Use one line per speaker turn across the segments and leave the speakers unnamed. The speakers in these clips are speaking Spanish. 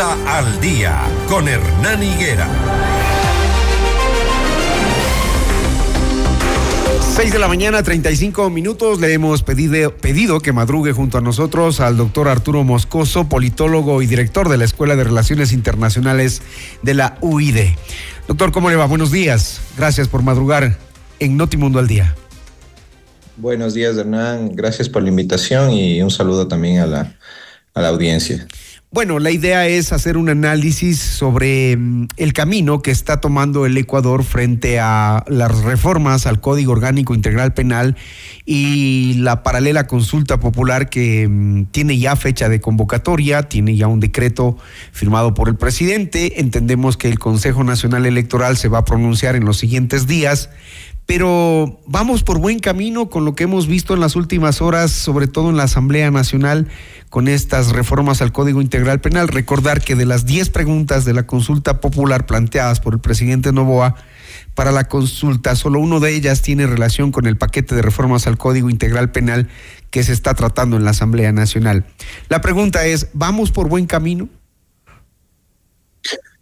Al Día con Hernán Higuera.
6 de la mañana, 35 minutos. Le hemos pedido, pedido que madrugue junto a nosotros al doctor Arturo Moscoso, politólogo y director de la Escuela de Relaciones Internacionales de la UID. Doctor, ¿cómo le va? Buenos días. Gracias por madrugar en Notimundo al Día.
Buenos días, Hernán. Gracias por la invitación y un saludo también a la, a la audiencia.
Bueno, la idea es hacer un análisis sobre mm, el camino que está tomando el Ecuador frente a las reformas al Código Orgánico Integral Penal y la paralela consulta popular que mm, tiene ya fecha de convocatoria, tiene ya un decreto firmado por el presidente. Entendemos que el Consejo Nacional Electoral se va a pronunciar en los siguientes días pero vamos por buen camino con lo que hemos visto en las últimas horas, sobre todo en la Asamblea Nacional, con estas reformas al Código Integral Penal. Recordar que de las 10 preguntas de la consulta popular planteadas por el presidente Novoa, para la consulta, solo uno de ellas tiene relación con el paquete de reformas al Código Integral Penal que se está tratando en la Asamblea Nacional. La pregunta es, ¿vamos por buen camino?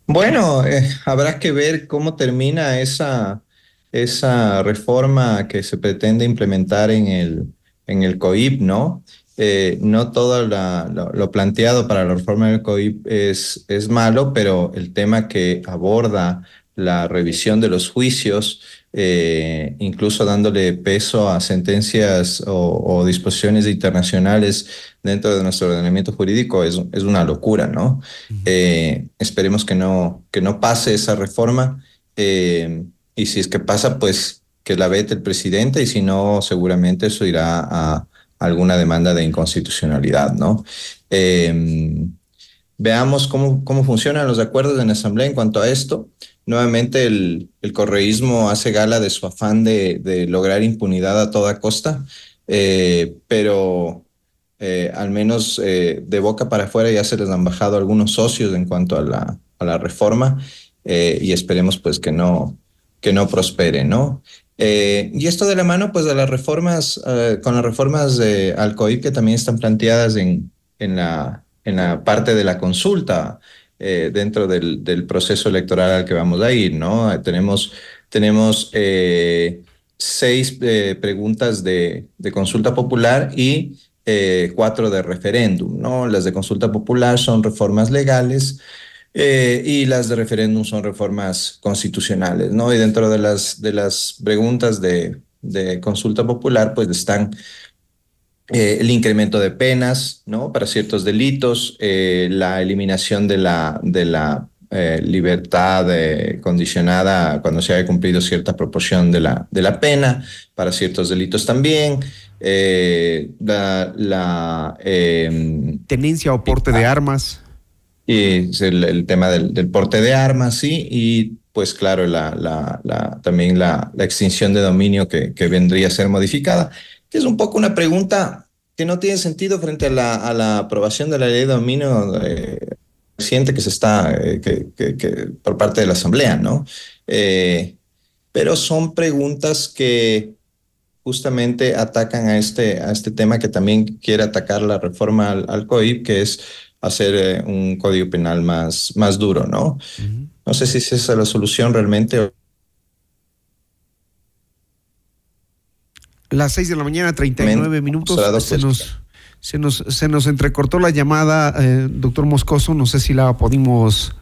Bueno, eh, habrá que ver cómo termina esa esa reforma que se pretende implementar en el, en el COIP, ¿no? Eh, no todo lo, planteado para la reforma del COIP es, es malo, pero el tema que aborda la revisión de los juicios, eh, incluso dándole peso a sentencias o, disposiciones internacionales dentro de nuestro ordenamiento jurídico, es, es una locura, ¿no? Eh, esperemos que no, que no pase esa reforma. Y si es que pasa, pues que la vete el presidente y si no, seguramente eso irá a alguna demanda de inconstitucionalidad, ¿no? Em, veamos cómo, cómo funcionan los acuerdos en la Asamblea en cuanto a esto. Nuevamente el, el correísmo hace gala de su afán de, de lograr impunidad a toda costa, eh, pero eh, al menos eh, de boca para afuera ya se les han bajado algunos socios en cuanto a la, a la reforma y esperemos pues que no, que no prospere, ¿no? Eh, y esto de la mano, pues, de las reformas, eh, con las reformas de Alcoib que también están planteadas en, en, la, en la parte de la consulta eh, dentro del, del, proceso electoral al que vamos a ir, ¿no? Tenemos, tenemos seis preguntas de, de, consulta popular y cuatro de referéndum, ¿no? Las de consulta popular son reformas legales eh, y las de referéndum son reformas constitucionales, ¿no? Y dentro de las, de las preguntas de, de consulta popular, pues están eh, el incremento de penas, ¿no? Para ciertos delitos, eh, la eliminación de la, de la libertad condicionada cuando se haya cumplido cierta proporción de la, de la pena, para ciertos delitos también. la, la
tenencia o porte de armas
y el, tema del, porte de armas, sí, y pues claro, la, la, también la, extinción de dominio que, vendría a ser modificada, que es un poco una pregunta que no tiene sentido frente a la, a la aprobación de la ley de dominio eh, que se está, eh, que, que, por parte de la Asamblea, ¿no? Eh, pero son preguntas que justamente atacan a este, a este tema que también quiere atacar la reforma al, al COIP, que es hacer eh, un código penal más, más duro, ¿no? No sé si esa es la solución realmente.
Las seis de la mañana, 39 minutos. Se nos, se, nos, se nos entrecortó la llamada, eh, doctor Moscoso. No sé si la pudimos,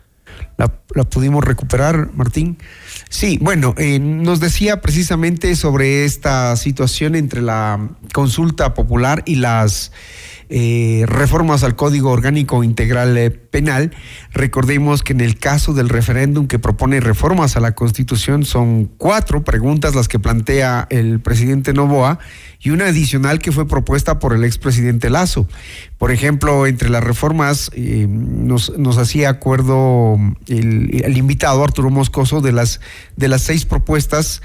la, pudimos recuperar, Martín. Sí, bueno, eh, nos decía precisamente sobre esta situación entre la consulta popular y las eh, reformas al Código Orgánico Integral eh, Penal. Recordemos que en el caso del referéndum que propone reformas a la Constitución son cuatro preguntas las que plantea el presidente Novoa y una adicional que fue propuesta por el expresidente Lazo. Por ejemplo, entre las reformas eh, nos, hacía acuerdo el, invitado Arturo Moscoso de las, de las seis propuestas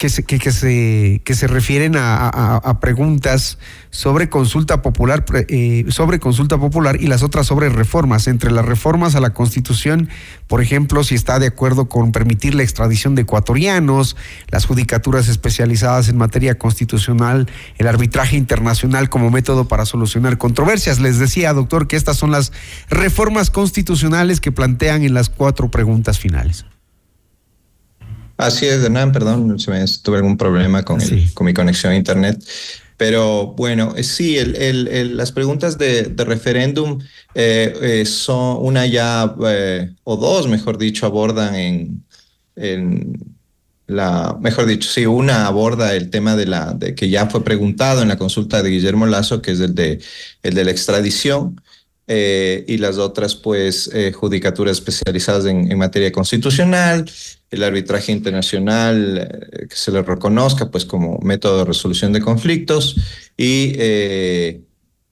que se, que, se, refieren a, preguntas sobre consulta popular, eh, sobre consulta popular y las otras sobre reformas. Entre las reformas a la Constitución, por ejemplo, si está de acuerdo con permitir la extradición de ecuatorianos, las judicaturas especializadas en materia constitucional, el arbitraje internacional como método para solucionar controversias. Les decía, doctor, que estas son las reformas constitucionales que plantean en las cuatro preguntas finales.
Así es, Hernán, perdón, tuve algún problema con, con mi conexión a Internet. Pero bueno, eh, sí, el, las preguntas de, referéndum eh, eh, son una ya, o dos, mejor dicho, abordan en, en, la, mejor dicho, sí, una aborda el tema de la, de que ya fue preguntado en la consulta de Guillermo Lazo, que es el de, el de la extradición. Y las otras, pues, judicaturas especializadas en, materia constitucional, el arbitraje internacional eh, que se le reconozca pues como método de resolución de conflictos. Y eh,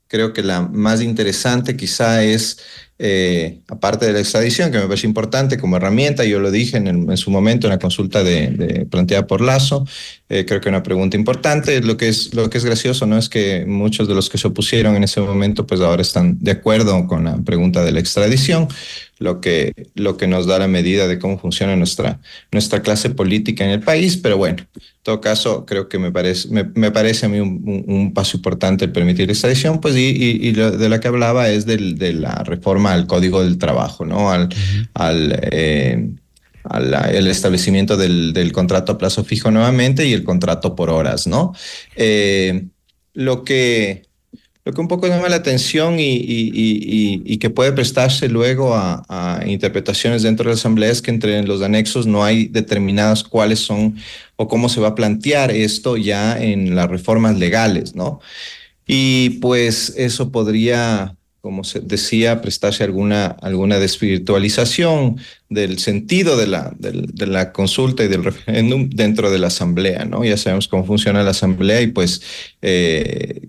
creo que la más interesante quizá es eh, aparte de la extradición, que me parece importante como herramienta, yo lo dije en, su momento en la consulta de, planteada por Lazo, eh, creo que una pregunta importante. Lo que, es, lo que es gracioso no es que muchos de los que se opusieron en ese momento, pues ahora están de acuerdo con la pregunta de la extradición, lo que, lo que nos da la medida de cómo funciona nuestra, nuestra clase política en el país, pero bueno, todo caso, creo que me parece, me, parece a mí un, paso importante el permitir esta extradición, pues y, de la que hablaba es del, de la reforma al Código del Trabajo, ¿no? Al, al, eh, el establecimiento del, del, contrato a plazo fijo nuevamente y el contrato por horas, ¿no? Eh, lo que lo que un poco llama la atención y, y, y, y que puede prestarse luego a, a, interpretaciones dentro de la Asamblea es que entre los anexos no hay determinadas cuáles son o cómo se va a plantear esto ya en las reformas legales, ¿no? Y pues eso podría, como se decía, prestarse alguna, alguna desvirtualización del sentido de la, de, la consulta y del referéndum dentro de la Asamblea, ¿no? Ya sabemos cómo funciona la Asamblea y pues... Eh,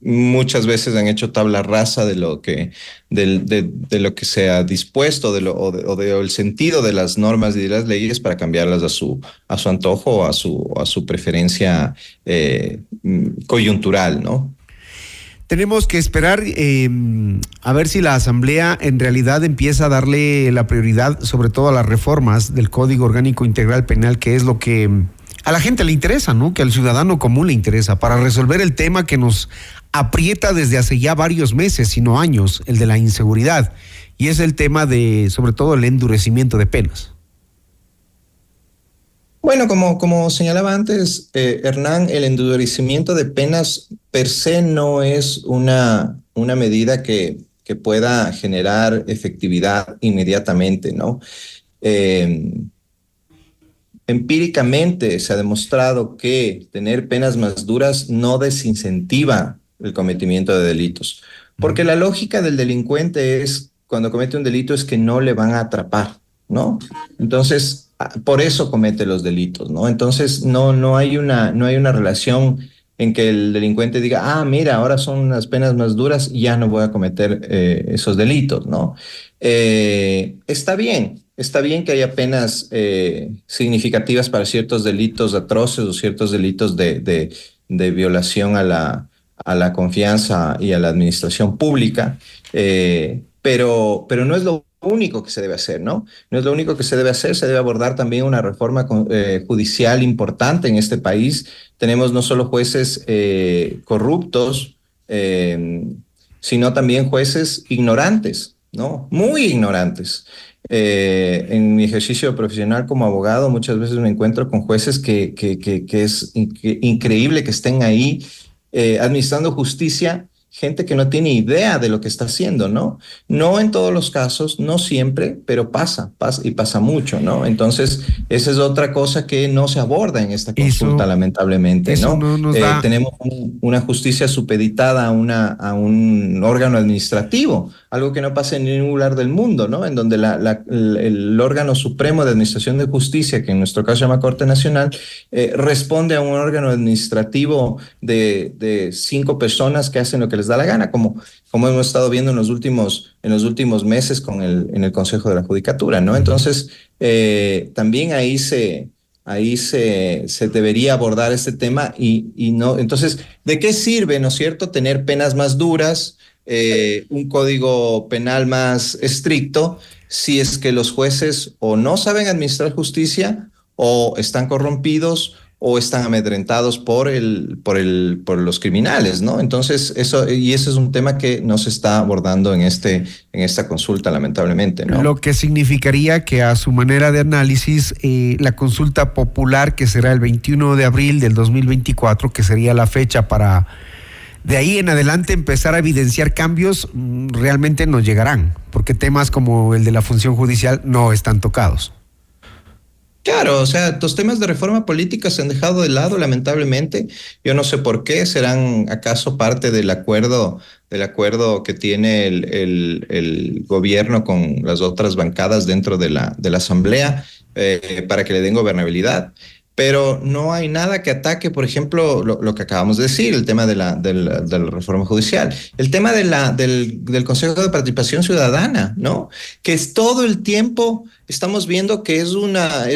muchas veces han hecho tabla rasa de lo que, de, lo que se ha dispuesto de lo, o, de, el sentido de las normas y de las leyes para cambiarlas a su, a su antojo o a su, a su preferencia eh, coyuntural, ¿no?
Tenemos que esperar eh, a ver si la Asamblea en realidad empieza a darle la prioridad sobre todo a las reformas del Código Orgánico Integral Penal, que es lo que a la gente le interesa, ¿no? Que al ciudadano común le interesa para resolver el tema que nos aprieta desde hace ya varios meses, sino años, el de la inseguridad. Y es el tema de, sobre todo, el endurecimiento de penas.
Bueno, como, como señalaba antes, eh, Hernán, el endurecimiento de penas per se no es una, una medida que, que pueda generar efectividad inmediatamente, ¿no? Eh, Empíricamente se ha demostrado que tener penas más duras no desincentiva el cometimiento de delitos, porque la lógica del delincuente es, cuando comete un delito, es que no le van a atrapar, ¿no? Entonces, por eso comete los delitos, ¿no? Entonces, no, no, hay, una, no hay una relación en que el delincuente diga, ah, mira, ahora son las penas más duras y ya no voy a cometer eh, esos delitos, ¿no? Eh, está bien, está bien que haya penas eh, significativas para ciertos delitos atroces o ciertos delitos de, de, violación a la, a la confianza y a la administración pública, eh, pero, pero no es lo único que se debe hacer, ¿no? No es lo único que se debe hacer, se debe abordar también una reforma eh, judicial importante en este país. Tenemos no solo jueces corruptos, sino también jueces ignorantes, ¿no? Muy ignorantes. Eh, en mi ejercicio profesional como abogado muchas veces me encuentro con jueces que, que, que, es increíble que estén ahí eh, administrando justicia gente que no tiene idea de lo que está haciendo, ¿no? No en todos los casos, no siempre, pero pasa, pasa y pasa mucho, ¿no? Entonces, esa es otra cosa que no se aborda en esta consulta, lamentablemente, ¿no? Eh, tenemos una justicia supeditada a, una, a un órgano administrativo, algo que no pasa en ningún lugar del mundo, ¿no? En donde la, el, órgano supremo de administración de justicia, que en nuestro caso se llama Corte Nacional, eh, responde a un órgano administrativo de, de cinco personas que hacen lo que les da la gana, como, como hemos estado viendo en los últimos, en los últimos meses con el, en el Consejo de la Judicatura, ¿no? Entonces, eh, también ahí se, ahí se, se debería abordar este tema y, y, no, entonces, ¿de qué sirve, no es cierto, tener penas más duras, eh, un código penal más estricto, si es que los jueces o no saben administrar justicia o están corrompidos o están amedrentados por el, por el, por los criminales, ¿no? Entonces, eso, y ese es un tema que no se está abordando en este, en esta consulta, lamentablemente, ¿no?
Lo que significaría que a su manera de análisis, eh, la consulta popular, que será el 21 de abril del 2024, que sería la fecha para de ahí en adelante empezar a evidenciar cambios, mm, realmente no llegarán, porque temas como el de la función judicial no están tocados.
Claro, o sea, los temas de reforma política se han dejado de lado, lamentablemente. Yo no sé por qué, serán acaso parte del acuerdo, del acuerdo que tiene el, el, gobierno con las otras bancadas dentro de la, de la Asamblea eh, para que le den gobernabilidad pero no hay nada que ataque, por ejemplo, lo, que acabamos de decir, el tema de la, de la, reforma judicial, el tema de la, del, del, Consejo de Participación Ciudadana, ¿no? Que es todo el tiempo estamos viendo que es una,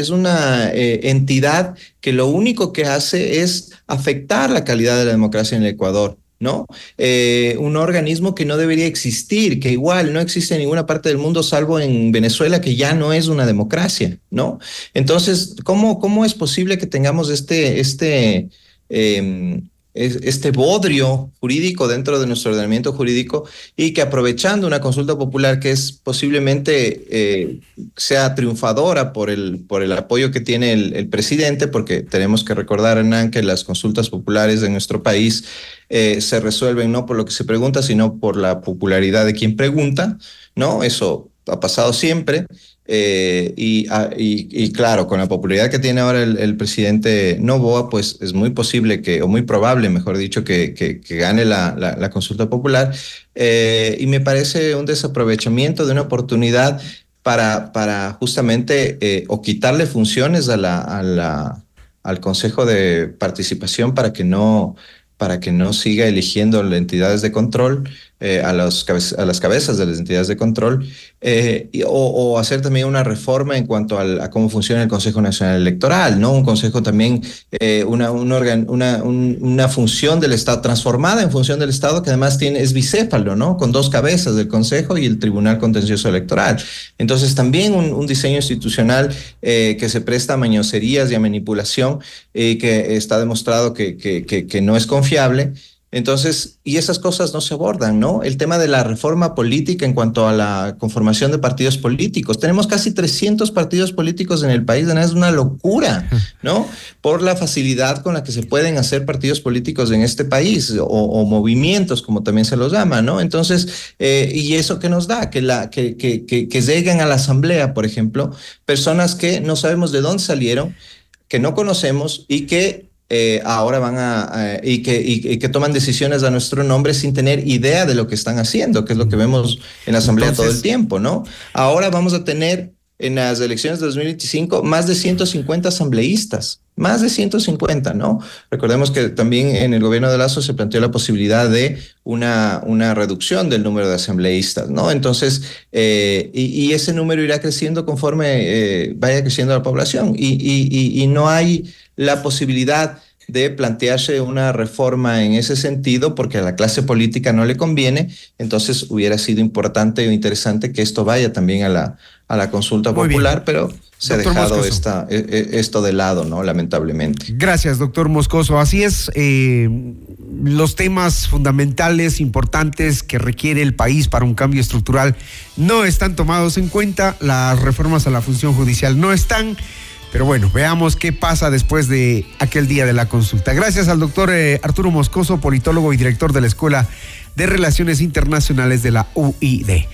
eh, entidad que lo único que hace es afectar la calidad de la democracia en el Ecuador. ¿No? Eh, un organismo que no debería existir, que igual no existe en ninguna parte del mundo salvo en Venezuela, que ya no es una democracia, ¿no? Entonces, ¿cómo, cómo es posible que tengamos este, este, em, este bodrio jurídico dentro de nuestro ordenamiento jurídico y que aprovechando una consulta popular que es posiblemente eh, sea triunfadora por el, por el apoyo que tiene el, presidente, porque tenemos que recordar, Hernán, que las consultas populares de nuestro país eh, se resuelven no por lo que se pregunta, sino por la popularidad de quien pregunta, ¿no? Eso ha pasado siempre. Eh, ah, y, y, claro, con la popularidad que tiene ahora el, presidente Novoa, pues es muy posible que, o muy probable, mejor dicho, que, que, gane la, la, consulta popular. Eh, y me parece un desaprovechamiento de una oportunidad para, para justamente eh, o quitarle funciones a la, a la, al Consejo de Participación para que no para que no siga eligiendo entidades de control, eh, a, los a las cabezas de las entidades de control, eh, o, hacer también una reforma en cuanto a cómo funciona el Consejo Nacional Electoral, ¿no? Un consejo también, eh, una, un una, una función del Estado, transformada en función del Estado, que además tiene, es bicéfalo, ¿no? Con dos cabezas del Consejo y el Tribunal Contencioso Electoral. Entonces, también un, diseño institucional que se presta a mañoserías y a manipulación, que está demostrado que, que no es confiable. Entonces, y esas cosas no se abordan, ¿no? El tema de la reforma política en cuanto a la conformación de partidos políticos. Tenemos casi 300 partidos políticos en el país, es una locura, ¿no? Por la facilidad con la que se pueden hacer partidos políticos en este país o, movimientos, como también se los llama, ¿no? Entonces, eh, y eso que nos da, que, la, que, que, que, que lleguen a la asamblea, por ejemplo, personas que no sabemos de dónde salieron, que no conocemos y que eh, ahora van a, y, que, y, que toman decisiones a nuestro nombre sin tener idea de lo que están haciendo, que es lo que vemos en la Asamblea todo el tiempo, ¿no? Ahora vamos a tener en las elecciones de 2025 más de 150 asambleístas, más de 150, ¿no? Recordemos que también en el gobierno de Lazo se planteó la posibilidad de una, una reducción del número de asambleístas, ¿no? Entonces, eh, y, ese número irá creciendo conforme eh, vaya creciendo la población y, y, y no hay la posibilidad de plantearse una reforma en ese sentido porque a la clase política no le conviene, entonces hubiera sido importante o interesante que esto vaya también a la, a la consulta popular, pero se ha dejado esta, e, e, esto de lado, ¿no? Lamentablemente.
Gracias, doctor Moscoso. Así es, eh, los temas fundamentales, importantes que requiere el país para un cambio estructural no están tomados en cuenta, las reformas a la función judicial no están. Pero bueno, veamos qué pasa después de aquel día de la consulta. Gracias al doctor eh, Arturo Moscoso, politólogo y director de la Escuela de Relaciones Internacionales de la UID.